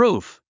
proof.